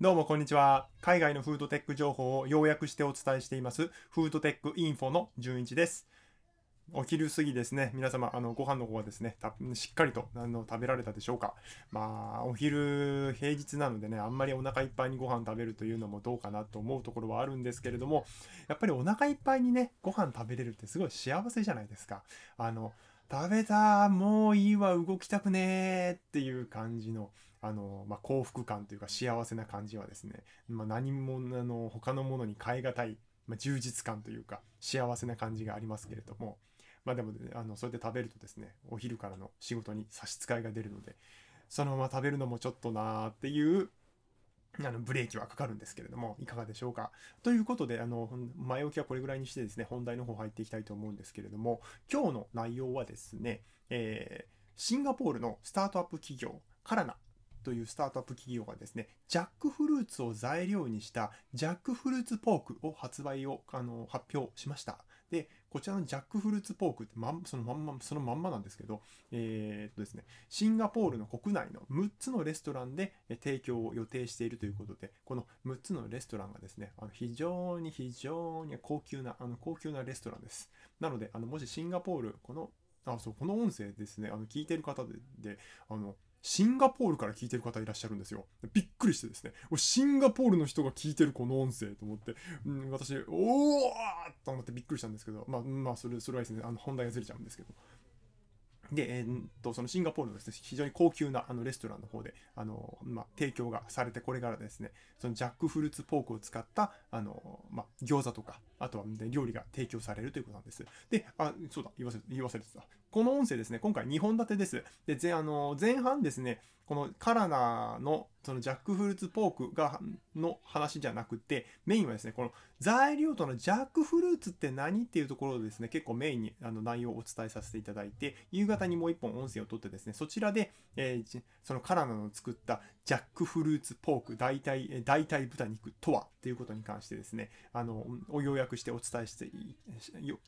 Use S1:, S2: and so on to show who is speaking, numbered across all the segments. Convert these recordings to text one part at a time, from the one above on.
S1: どうもこんにちは。海外のフードテック情報を要約してお伝えしています、フードテックインフォの順一です。お昼過ぎですね。皆様、あの、ご飯の方はですね、しっかりとあの食べられたでしょうか。まあ、お昼、平日なのでね、あんまりお腹いっぱいにご飯食べるというのもどうかなと思うところはあるんですけれども、やっぱりお腹いっぱいにね、ご飯食べれるってすごい幸せじゃないですか。あの、食べたもういいわ動きたくねーっていう感じのあの、まあ、幸福感というか幸せな感じはですね、まあ、何もあの他のものに変え難い、まあ、充実感というか幸せな感じがありますけれども、まあでも、ね、あのそれで食べるとですねお昼からの仕事に差し支えが出るのでそのまま食べるのもちょっとなーっていうあのブレーキはかかるんですけれども、いかがでしょうか？ということで、あの前置きはこれぐらいにしてですね、本題の方入っていきたいと思うんですけれども、今日の内容はですね、えー、シンガポールのスタートアップ企業、カラナというスタートアップ企業がですね、ジャックフルーツを材料にしたジャックフルーツポークを発売をあの発表しました。で、こちらのジャックフルーツポークってまそのまんま、そのまんまなんですけど、えー、っとですね、シンガポールの国内の6つのレストランで提供を予定しているということで、この6つのレストランがですね、あの非常に非常に高級な、あの高級なレストランです。なので、あのもしシンガポール、この、あ、そう、この音声ですね、あの聞いてる方で、であの、シンガポールから聞いてる方いらっしゃるんですよ。びっくりしてですね、シンガポールの人が聞いてるこの音声と思って、うん、私、おーと思ってびっくりしたんですけど、まあ、まあ、それ、それはですね、あの本題がずれちゃうんですけど。で、えー、とそのシンガポールのです、ね、非常に高級なあのレストランの方であの、まあ、提供がされて、これからですね、そのジャックフルーツポークを使ったあの、まあ、餃子とか、あとは、ね、料理が提供されるということなんです。で、あ、そうだ、言わせ言わせてた。この音声ですね、今回2本立てです。で、前あの前半ですね、このカラナのそのジャックフルーツポークがの話じゃなくて、メインはですね、この材料とのジャックフルーツって何っていうところをですね、結構メインにあの内容をお伝えさせていただいて、夕方にもう一本音声を取ってですね、そちらで、えー、そのカラナの作ったジャックフルーツポーク代替、代替豚肉とはっていうことに関してですね、あの、を要約してお伝えして、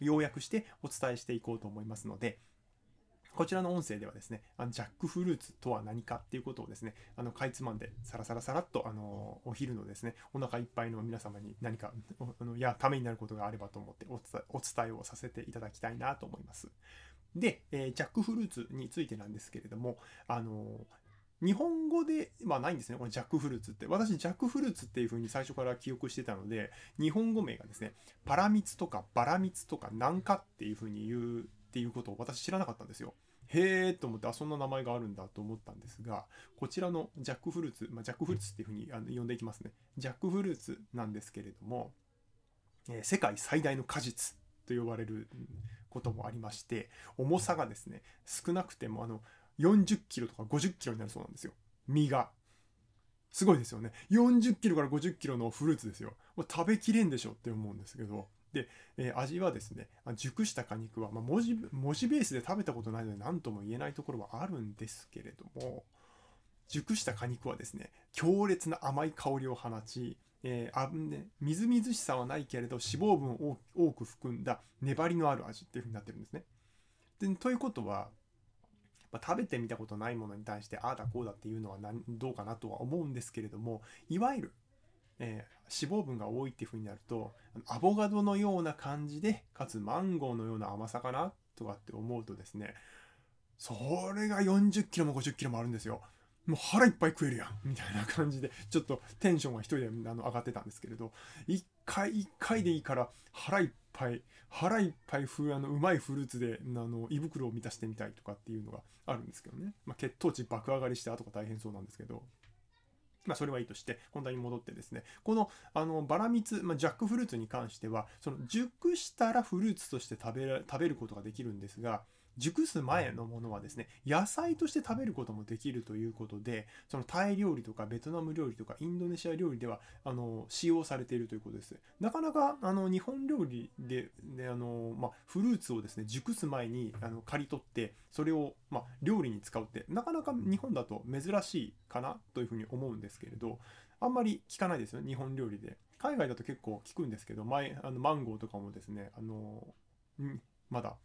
S1: 要約してお伝えしていこうと思いますので、こちらの音声ではですね、あのジャックフルーツとは何かっていうことをですね、あのかいつまんでサラサラサラっとあのお昼のですね、お腹いっぱいの皆様に何かあのやためになることがあればと思ってお伝えをさせていただきたいなと思います。で、えー、ジャックフルーツについてなんですけれども、あの日本語で、まあないんですね、このジャックフルーツって。私、ジャックフルーツっていう風に最初から記憶してたので、日本語名がですね、パラミツとかバラミツとかナンカっていう風に言うっていうことを私知らなかったんですよ。へえと思って、あ、そんな名前があるんだと思ったんですが、こちらのジャックフルーツ、まあ、ジャックフルーツっていうふうにあの呼んでいきますね。ジャックフルーツなんですけれども、えー、世界最大の果実と呼ばれることもありまして、重さがですね、少なくてもあの40キロとか50キロになるそうなんですよ。実が。すごいですよね。40キロから50キロのフルーツですよ。もう食べきれんでしょって思うんですけど、で、えー、味はですね、熟した果肉は、まあ、文字文字ベースで食べたことないので何とも言えないところはあるんですけれども、熟した果肉はですね、強烈な甘い香りを放ち、えー、あね、みずみずしさはないけれど脂肪分を多く含んだ粘りのある味っていう風になってるんですね。でということは、まあ、食べてみたことないものに対してああだこうだっていうのはどうかなとは思うんですけれどもいわゆるえー、脂肪分が多いっていうふうになるとアボカドのような感じでかつマンゴーのような甘さかなとかって思うとですねそれが40キロも50キロもあるんですよ。もう腹いっぱい食えるやんみたいな感じでちょっとテンションが一人であの上がってたんですけれど一回一回でいいから腹いっぱい腹いっぱい風あのうまいフルーツであの胃袋を満たしてみたいとかっていうのがあるんですけどね、まあ、血糖値爆上がりして後が大変そうなんですけど。まあ、それはいいとして、本題に戻ってですね、この、あの、バラミツ、まあ、ジャックフルーツに関しては、その、熟したらフルーツとして食べ、食べることができるんですが、熟す前のものはですね、野菜として食べることもできるということで、そのタイ料理とかベトナム料理とかインドネシア料理では、あの、使用されているということです。なかなか、あの、日本料理で、であの、まあ、フルーツをですね、熟す前に、あの、刈り取って、それを、まあ、料理に使うって、なかなか日本だと珍しいかなというふうに思うんですけれど、あんまり聞かないですよ、日本料理で。海外だと結構聞くんですけど、前、あのマンゴーとかもですね、あの、まだ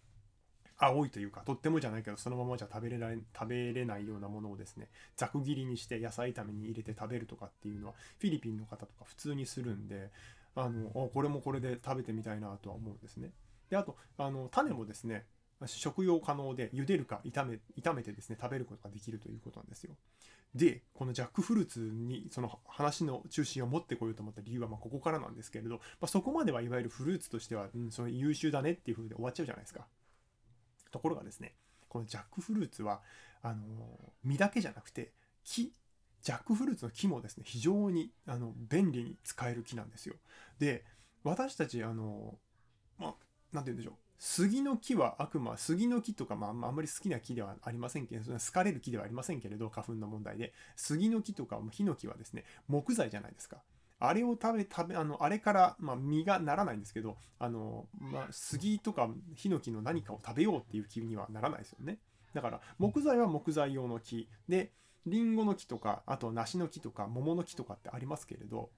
S1: 青いというかとってもじゃないけどそのままじゃ食べれない食べれないようなものをですねざく切りにして野菜炒めに入れて食べるとかっていうのはフィリピンの方とか普通にするんであのこれもこれで食べてみたいなとは思うんですね。であとあの種もですね食用可能で茹でるか炒め炒めてですね食べることができるということなんですよ。でこのジャックフルーツにその話の中心を持ってこようと思った理由はまここからなんですけれど、まあ、そこまではいわゆるフルーツとしては、うん、それ優秀だねっていう風で終わっちゃうじゃないですか。ところがですねこのジャックフルーツはあの実だけじゃなくて木ジャックフルーツの木もですね非常にあの便利に使える木なんですよ。で私たちあのまあ何て言うんでしょう杉の木はあくま杉の木とか、まあ、あんまり好きな木ではありませんけど好かれる木ではありませんけれど花粉の問題で杉の木とかヒノキはですね木材じゃないですか。あれを食べ、食べ、あの、あれから、まあ、実がならないんですけど、あの、まあ、杉とかヒノキの何かを食べようっていう気にはならないですよね。だから、木材は木材用の木で、リンゴの木とか、あと梨の木とか、桃の木とかってありますけれど、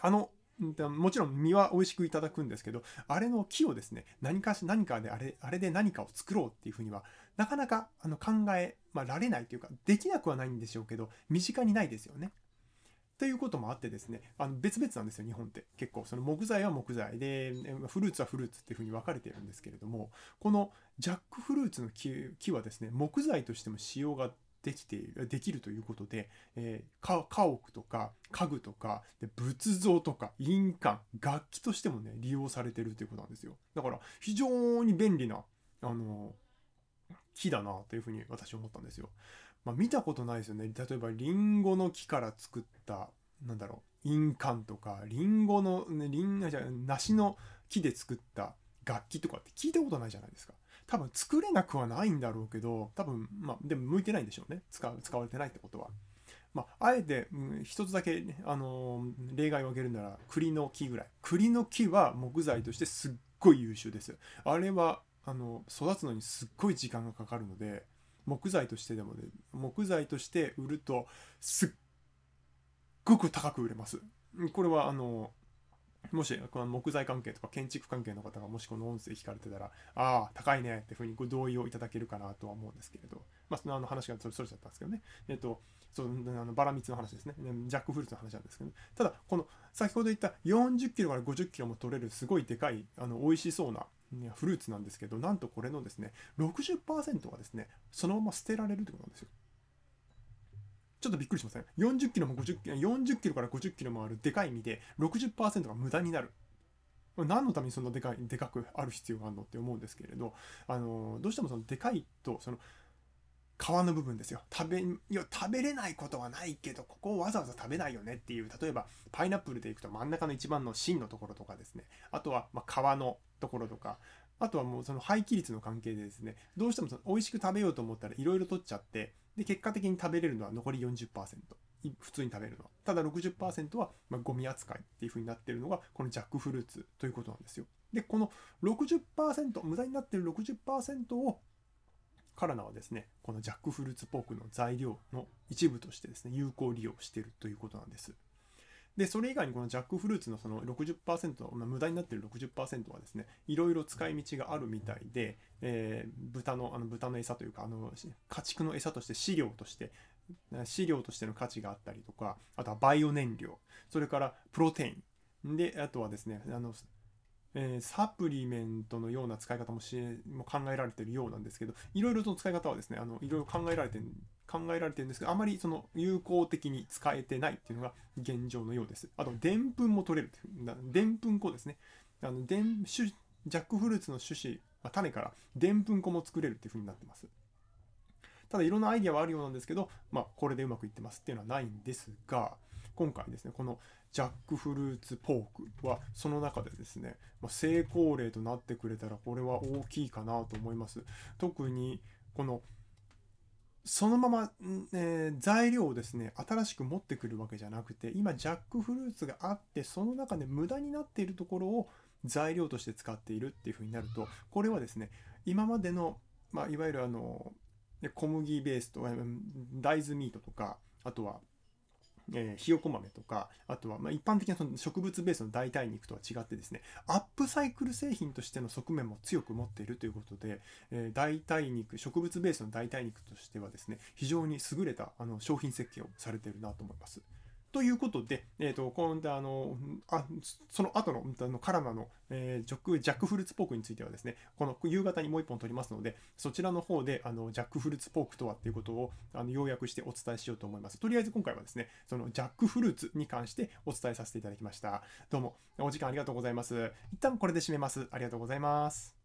S1: あの、もちろん実は美味しくいただくんですけど、あれの木をですね、何かし、何かであれ、あれで何かを作ろうっていうふうには、なかなかあの考え、まあ、られないというか、できなくはないんでしょうけど、身近にないですよね。ということもあってですね、あの別々なんですよ、日本って。結構、その木材は木材で、フルーツはフルーツっていうふうに分かれているんですけれども、このジャックフルーツの木はですね、木材としても使用ができている、できるということで、えー、家屋とか家具とかで仏像とか印鑑、楽器としてもね、利用されているということなんですよ。だから非常に便利な、あの、木だなというふうに私は思ったんですよ。まあ、見たことないですよね。例えば、リンゴの木から作った、なんだろう、印鑑とか、リンゴの、ね、リンじゃ梨の木で作った楽器とかって聞いたことないじゃないですか。多分作れなくはないんだろうけど、多分、まあ、でも向いてないんでしょうね。使使われてないってことは。まあ、あえて、うん、一つだけ、あのー、例外を挙げるなら、栗の木ぐらい。栗の木は木材としてすっごい優秀です。あれは、あの、育つのにすっごい時間がかかるので、木材としてでもね、木材として売るとすっごく高く売れます。これはあの、もしこの木材関係とか建築関係の方がもしこの音声聞かれてたら、ああ、高いねってふうにご同意をいただけるかなとは思うんですけれど、まあ、そのあの話がそれちゃったんですけどね。えっと、そうあのバラミツの話ですね。ジャックフルーツの話なんですけど、ただ、この先ほど言った40キロから50キロも取れるすごいでかい、あの美味しそうなフルーツなんですけど、なんとこれのですね、60%がですね、そのまま捨てられるってことなんですよ。ちょっとびっくりしません、ね、40キロも50キロ、40キロから50キロもあるでかい実で60%が無駄になる。何のためにそんなでかい、でかくある必要があるのって思うんですけれど、あの、どうしてもそのでかいと、その、皮の部分ですよ。食べ、いや、食べれないことはないけど、ここをわざわざ食べないよねっていう、例えば、パイナップルでいくと真ん中の一番の芯のところとかですね。あとは、まあ、皮のところとか、あとはもうその廃棄率の関係でですね、どうしてもその美味しく食べようと思ったらいろいろ取っちゃって、で、結果的に食べれるのは残り40%。普通に食べるのは。ただ60%はまゴミ扱いっていう風になってるのが、このジャックフルーツということなんですよ。で、この60%、無駄になってる60%をカラナはですね、このジャックフルーツポークの材料の一部としてですね、有効利用しているということなんです。で、それ以外にこのジャックフルーツのその60%、まあ、無駄になってる60%はですね、いろいろ使い道があるみたいで、えー、豚の、あの豚の餌というか、あの、家畜の餌として飼料として、飼料としての価値があったりとか、あとはバイオ燃料、それからプロテイン、で、あとはですね、あの、えー、サプリメントのような使い方もしも考えられてるようなんですけど、いろいろと使い方はですね、あのいろいろ考えられてる考えられてるんですけど、あまりその有効的に使えてないっていうのが現状のようです。あと、でんぷんも取れるでんぷん粉ですね。あのでんジャックフルーツの種子、まあ、種からでんぷん粉も作れるっていう風になってます。ただいろんなアイディアはあるようなんですけど、まあ、これでうまくいってますっていうのはないんですが、今回ですね、このジャックフルーツポークはその中でですね、まあ、成功例となってくれたらこれは大きいかなと思います。特にこのそのまま、えー、材料をですね新しく持ってくるわけじゃなくて今ジャックフルーツがあってその中で無駄になっているところを材料として使っているっていうふうになるとこれはですね今までの、まあ、いわゆるあの小麦ベースと大豆ミートとかあとはえー、ひよこ豆とか、あとは、ま、一般的なその植物ベースの代替肉とは違ってですね、アップサイクル製品としての側面も強く持っているということで、えー、代替肉、植物ベースの代替肉としてはですね、非常に優れたあの商品設計をされているなと思います。ということで、えーと、今度あのあその後のあのカラナの、えー、ジャックフルーツポークについてはですね、この夕方にもう一本取りますので、そちらの方であのジャックフルーツポークとはっていうことをあの要約してお伝えしようと思います。とりあえず今回はですね、そのジャックフルーツに関してお伝えさせていただきました。どうもお時間ありがとうございます。一旦これで締めます。ありがとうございます。